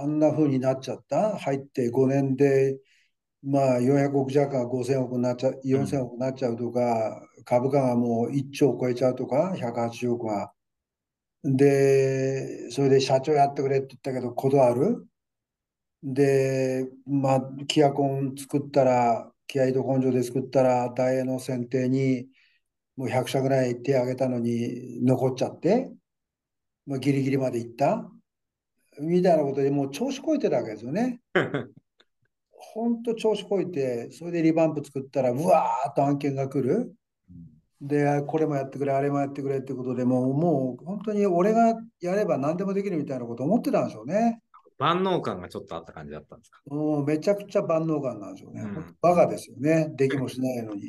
あんな風になっちゃった。入って5年で、まあ400億弱が5000億になっちゃう、4000億になっちゃうとか、株価がもう1兆を超えちゃうとか、180億が。で、それで社長やってくれって言ったけど断る？で、まあ、キアコン作ったら、気合と根性で作ったら、大英の選定にもう100社ぐらい手挙げたのに残っちゃって、まあ、ギリギリまで行った。みたいなことでもう調子こいてたわけですよね。本当調子こいて、それでリバンプ作ったら、うわーっと案件が来る。で、これもやってくれ、あれもやってくれってことでもう、もう本当に俺がやれば何でもできるみたいなこと思ってたんでしょうね。万能感がちょっとあった感じだったんですか？もうめちゃくちゃ万能感なんでしょうね。うんバカですよね。できもしないのに。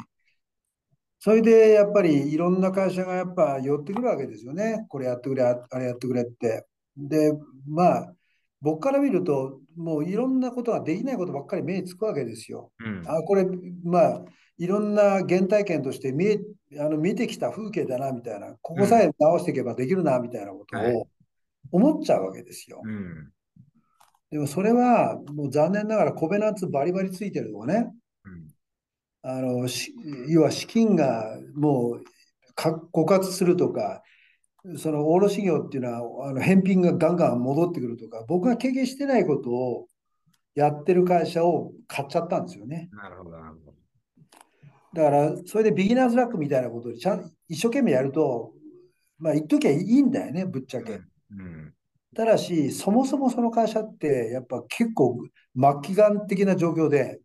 それでやっぱりいろんな会社がやっぱ寄ってくるわけですよね。これやってくれ、ああれやってくれって。で、まあ、僕から見ると、もういろんなことができないことばっかり目につくわけですよ。うん。あ、これ、まあ、いろんな原体験として見え、あの見てきた風景だな、みたいな。ここさえ直していけばできるな、みたいなことはいを思っちゃうわけですよ。うん。でもそれは、もう残念ながらコベナンツバリバリついてるとかね。うんあの、し要は資金がもうか枯渇するとか、その卸業っていうのは、あの返品がガンガン戻ってくるとか、僕が経験してないことをやってる会社を買っちゃったんですよね。なるほど、なるほど。だから、それでビギナーズラックみたいなことでちゃん一生懸命やると、まあ言っときゃいいんだよね、ぶっちゃけ。うん。ただし、そもそもその会社って、やっぱ結構末期がん的な状況で、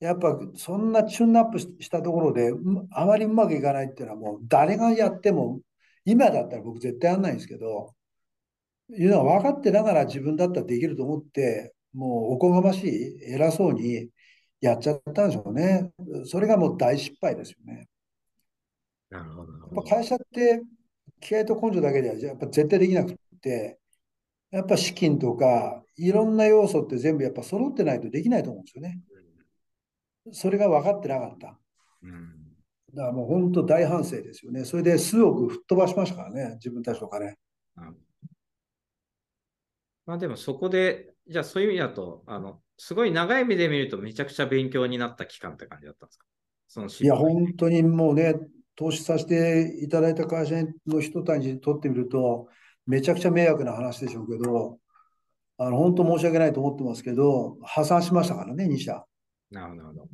やっぱそんなチューンナップししたところで、うんあまりうまくいかないっていうのはもう誰がやっても、今だったら僕絶対やんないんですけど、いうのは分かってながら自分だったらできると思って、もうおこがましい、偉そうにやっちゃったんでしょうね。それがもう大失敗ですよね。なるほど。やっぱ会社って気合と根性だけではやっぱ絶対できなくって、やっぱ資金とかいろんな要素って全部やっぱ揃ってないとできないと思うんですよね。それが分かってなかった。うん。だからもう本当大反省ですよね。それで数億吹っ飛ばしましたからね、自分たちのお金。なるほどまあでもそこで、じゃあそういう意味だと、あの、すごい長い目で見るとめちゃくちゃ勉強になった期間って感じだったんですか？そのいや、本当にもうね、投資させていただいた会社の人たちにとってみると、めちゃくちゃ迷惑な話でしょうけど、あの本当申し訳ないと思ってますけど、破産しましたからね、2社。なるほど。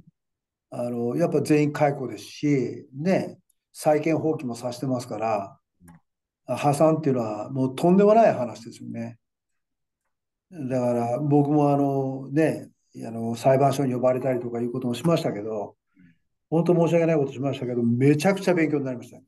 あのやっぱ全員解雇ですし、ね、債権放棄もさせてますから、破産っていうのはもうとんでもない話ですよね。だから僕もあのね、あの裁判所に呼ばれたりとかいうこともしましたけど、本当申し訳ないことしましたけど、めちゃくちゃ勉強になりましたね。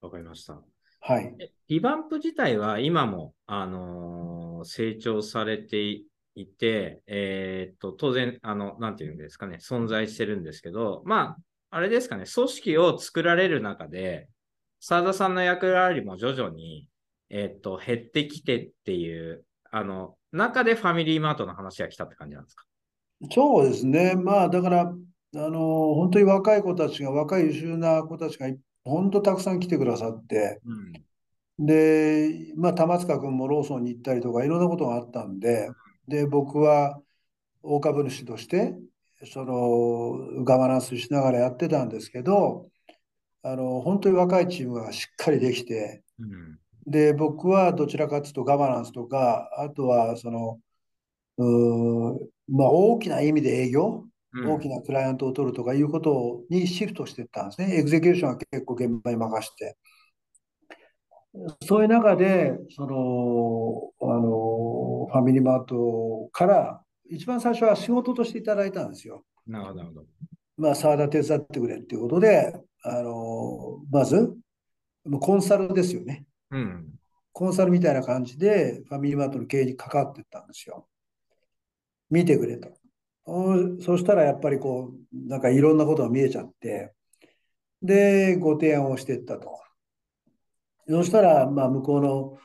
わかりました。はい。えリバンプ自体は今も、あのー成長されていて、えーっと、当然、あの、なんていうんですかね、存在してるんですけど、まあ、あれですかね、組織を作られる中で、澤田さんの役割も徐々に、えーっと、減ってきてっていう、あの、中でファミリーマートの話が来たって感じなんですか？そうですね。まあだから、あの、本当に若い子たちが、若い優秀な子たちが本当たくさん来てくださって、うん。で、まあ、玉塚君もローソンに行ったりとかいろんなことがあったんで、で、僕は大株主として、そのガバナンスしながらやってたんですけど、あの、本当に若いチームがしっかりできて、うん。で、僕はどちらかというとガバナンスとか、あとはその、まあ、大きな意味で営業、うん大きなクライアントを取るとかいうことにシフトしていったんですね。エグゼキューションは結構現場に任して。そういう中で、その、あの、ファミリーマートから、一番最初は仕事としていただいたんですよ。なるほど、なるほど。まあ、沢田手伝ってくれっていうことで、あの、まず、コンサルですよね。うん。コンサルみたいな感じで、ファミリーマートの経営に関わってったんですよ。見てくれと。そしたらやっぱりこう、なんかいろんなことが見えちゃって、で、ご提案をしていったと。そしたら、まあ、向こうの、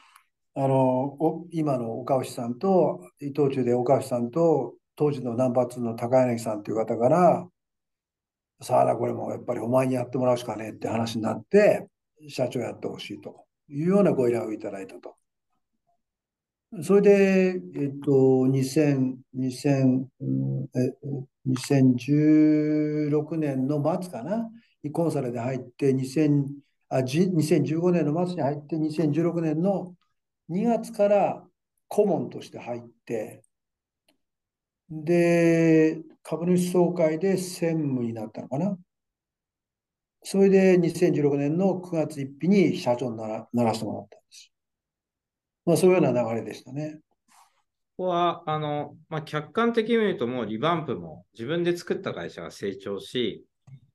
あの、お今の岡内さんと、伊藤忠で岡内さんと、当時のナンバー2の高柳さんという方から、さあな、これもやっぱりお前にやってもらうしかねえって話になって、社長やってほしいというようなご依頼をいただいたと。それで、えっと、2000、2000え2016年の末かな、コンサルで入って、2000あ2015年の末に入って、2016年の2月から顧問として入って、で、株主総会で専務になったのかな？それで2016年の9月1日に社長にならならせてもらったんです。まあ、そういうような流れでしたね。ここは、あの、まあ、客観的に見ると、もうリバンプも自分で作った会社が成長し、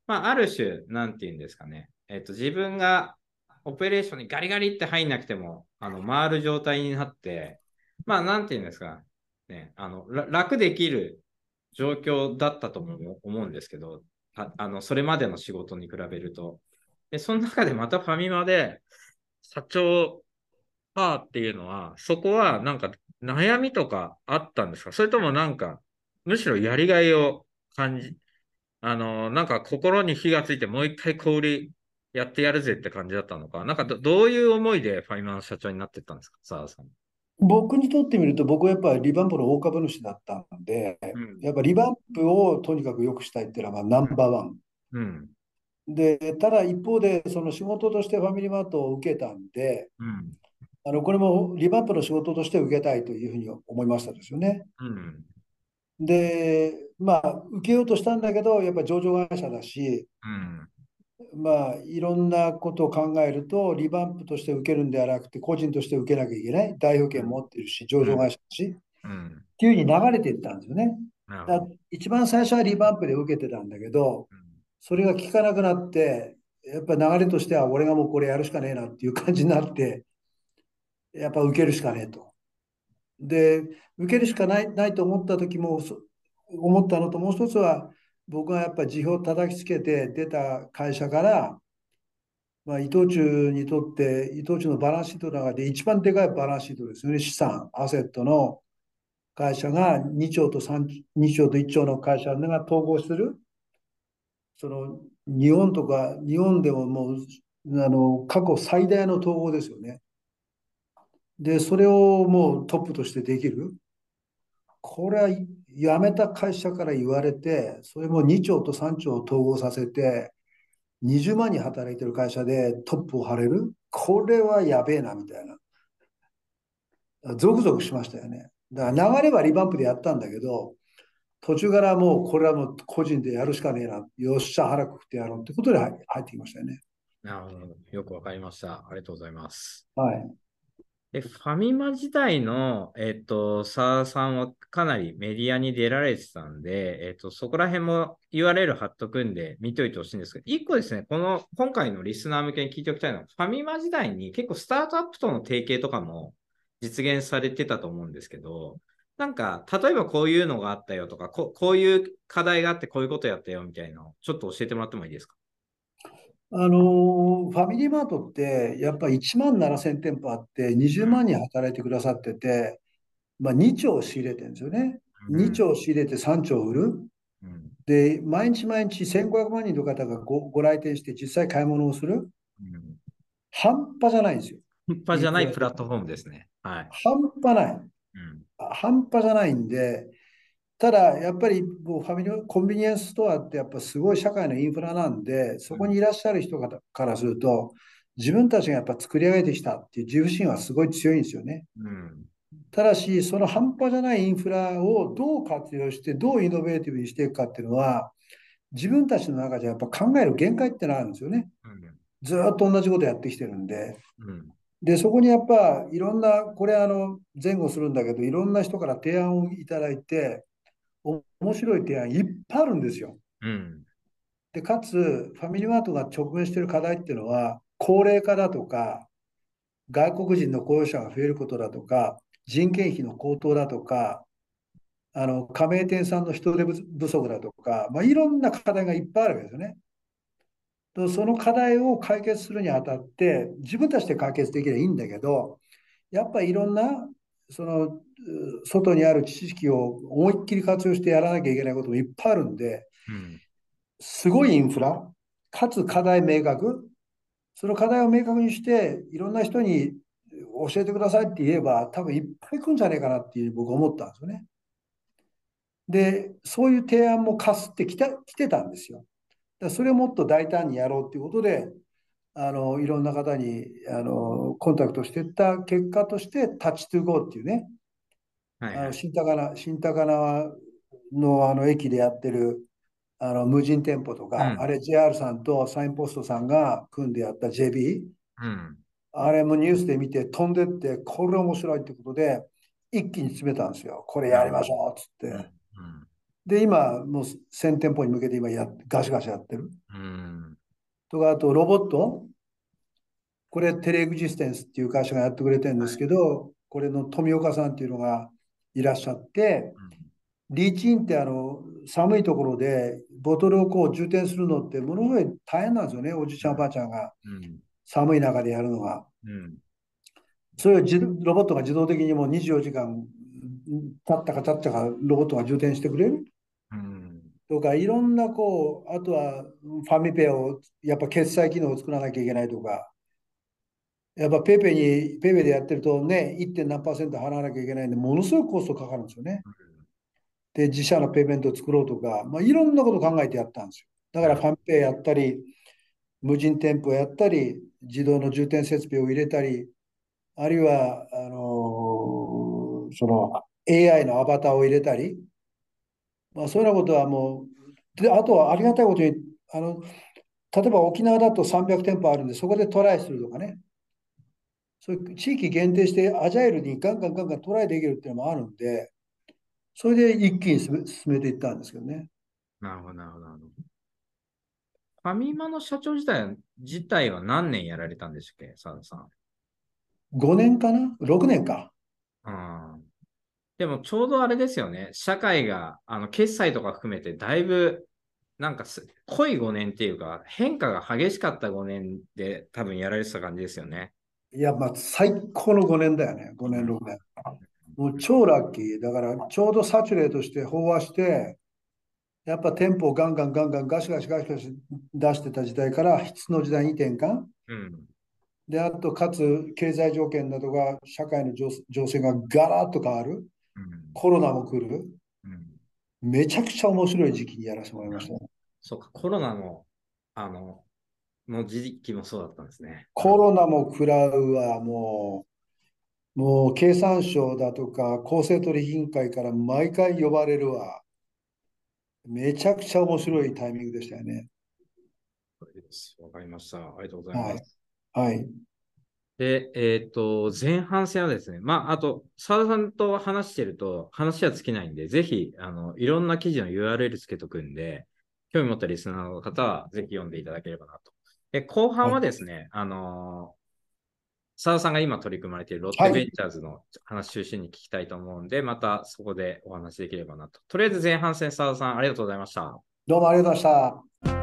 まあ、ある種、なんていうんですかね、えっと、自分がオペレーションにガリガリって入んなくても、あの、回る状態になって、まあ、なんていうんですか、ね、あの、楽できる状況だったとも思うんですけど、ああの、それまでの仕事に比べると。で、その中でまたファミマで、社長パーっていうのは、そこはなんか悩みとかあったんですか？それともなんか、むしろやりがいを感じ、あの、なんか心に火がついてもう一回小売りやってやるぜって感じだったのか、なんかどういう思いでファイマン社長になってったんですか？澤さん。僕にとってみると、僕はやっぱりリバンプの大株主だったんで、うん。やっぱリバンプをとにかく良くしたいっていうのがナンバーワン。うん。で、ただ一方で、その仕事としてファミリーマートを受けたんで、うん。あのこれもリバンプの仕事として受けたいというふうに思いましたですよね。うん。で、まあ、受けようとしたんだけど、やっぱり上場会社だし、うん。まあ、いろんなことを考えると、リバンプとして受けるんではなくて、個人として受けなきゃいけない。代表権持ってるし、上場会社だし、うん。っていうふうに流れていったんですよね。一番最初はリバンプで受けてたんだけど、それが効かなくなって、やっぱ流れとしては俺がもうこれやるしかねえなっていう感じになって、やっぱ受けるしかねえと。で、受けるしかない、ないと思った時も、そ思ったのともう一つは、僕がやっぱり辞表を叩きつけて出た会社から、まあ、伊藤忠にとって、伊藤忠のバランスシートの中で一番でかいバランスシートですよね、資産、アセットの会社が2兆と3、2兆と1兆の会社が統合する。その日本とか、日本でももう、あの、過去最大の統合ですよね。で、それをもうトップとしてできる。これは辞めた会社から言われて、それも2兆と3兆を統合させて、20万人働いてる会社でトップを張れる？これはやべえな、みたいな。ゾクゾクしましたよね。だから流れはリバンプでやったんだけど、途中からもうこれはもう個人でやるしかねえな、よっしゃ、腹くくってやろうってことで入ってきましたよね。なるほど。よくわかりました。ありがとうございます。はい。で、ファミマ時代の、えっと、澤さんはかなりメディアに出られてたんで、えっと、そこら辺も URL 貼っとくんで見といてほしいんですけど、一個ですね、この、今回のリスナー向けに聞いておきたいのは、ファミマ時代に結構スタートアップとの提携とかも実現されてたと思うんですけど、なんか、例えばこういうのがあったよとか、ここういう課題があってこういうことやったよみたいなのをちょっと教えてもらってもいいですか？あのファミリーマートって、やっぱ1万7000店舗あって、20万人働いてくださってて、まあ、2兆仕入れてるんですよね。2兆仕入れて3兆売る。うんで、毎日毎日1500万人の方がごご来店して実際買い物をする。うん半端じゃないんですよ。半端じゃないプラットフォームですね。はい。半端ない。うん半端じゃないんで、ただやっぱりもうファミリーコンビニエンスストアってやっぱすごい社会のインフラなんで、そこにいらっしゃる人からからすると、自分たちがやっぱ作り上げてきたっていう自負心はすごい強いんですよね。うんただし、その半端じゃないインフラをどう活用して、どうイノベーティブにしていくかっていうのは、自分たちの中でやっぱ考える限界ってのがあるんですよね。ずーっと同じことやってきてるんで。うんで、そこにやっぱいろんな、これあの前後するんだけど、いろんな人から提案をいただいて、お面白い提案いっぱいあるんですよ。うんで、かつ、ファミリーマートが直面している課題っていうのは、高齢化だとか、外国人の雇用者が増えることだとか、人件費の高騰だとか、あの加盟店さんの人手不不足だとか、まあ、いろんな課題がいっぱいあるわけですよね。とその課題を解決するにあたって、自分たちで解決できればいいんだけど、やっぱりいろんな、その、う外にある知識を思いっきり活用してやらなきゃいけないこともいっぱいあるんで、うんすごいインフラ、かつ課題明確、その課題を明確にして、いろんな人に教えてくださいって言えば、多分いっぱい来るんじゃないかなっていう僕は思ったんですよね。で、そういう提案もかすってきた来てたんですよ。だそれをもっと大胆にやろうっていうことで、あのいろんな方にあのコンタクトしていった結果として、タッチトゥゴーっていうね、あのはいはい。新高輪新高輪のあの駅でやってるあの無人店舗とか、うんあれ JR さんとサインポストさんが組んでやった JB、うんあれもニュースで見て飛んでって、これ面白いってことで、一気に詰めたんですよ。これやりましょうっつって。で、今、もう1000店舗に向けて今やガシガシやってる。うんとか、あとロボット？これテレエグジステンスっていう会社がやってくれてるんですけど、これの富岡さんっていうのがいらっしゃって、リーチインってあの寒いところでボトルをこう充填するのってものすごい大変なんですよね、おじいちゃんおばあちゃんが。うん。寒い中でやるのが。うん。それを自ロボットが自動的にもう24時間経ったか経ったかロボットが充填してくれる。うんとか、いろんなこう、あとは FamiPay をやっぱ決済機能を作らなきゃいけないとか、やっぱ PayPay に、 PayPay でやってるとね、1. 何パーセント払わなきゃいけないんで、ものすごいコストかかるんですよね。で、自社のペイメントを作ろうとか、まあ、いろんなこと考えてやったんですよ。だからファンペイやったり、無人店舗やったり、自動の充填設備を入れたり、あるいは、あのーその AI のアバターを入れたり、まあ、そういうようなことはもう、で、あとはありがたいことに、あの、例えば沖縄だと300店舗あるんで、そこでトライするとかね、そういう地域限定してアジャイルにガンガンガンガントライできるっていうのもあるんで、それで一気に進め進めていったんですけどね。なるほど、なるほど。なるほどファミマの社長自体自体は何年やられたんでしたっけ、澤田さん。5年かな ?6 年か。うんでもちょうどあれですよね。社会が、あの、決済とか含めてだいぶ、なんかす濃い5年っていうか、変化が激しかった5年で多分やられてた感じですよね。いや、まあ、最高の5年だよね。5年、6年。もう超ラッキー。だから、ちょうどサチュレートして飽和して、やっぱ店舗をガンガンガンガンガシガシガシガシ出してた時代から質の時代に転換。うん。で、あと、かつ経済条件などが、社会の情情勢がガラッと変わる。うん。コロナも来る。うん。めちゃくちゃ面白い時期にやらせてもらいましたね。そうか、コロナの、あの、の時期もそうだったんですね。コロナも食らうわ、もう、もう経産省だとか公正取引委員会から毎回呼ばれるわ。めちゃくちゃ面白いタイミングでしたよね。わかりました。ありがとうございます。はい。はい、で、えっ、ー、と、前半戦はですね、まあ、あと、澤田さんと話してると話は尽きないんで、ぜひ、あの、いろんな記事の URL つけとくんで、興味持ったリスナーの方はぜひ読んでいただければなと。で、後半はですね、はい、あの澤田さんが今取り組まれているロッテベンチャーズの話中心に聞きたいと思うんで、はい、またそこでお話できればなと。とりあえず前半戦、澤田さん、ありがとうございました。どうもありがとうございました。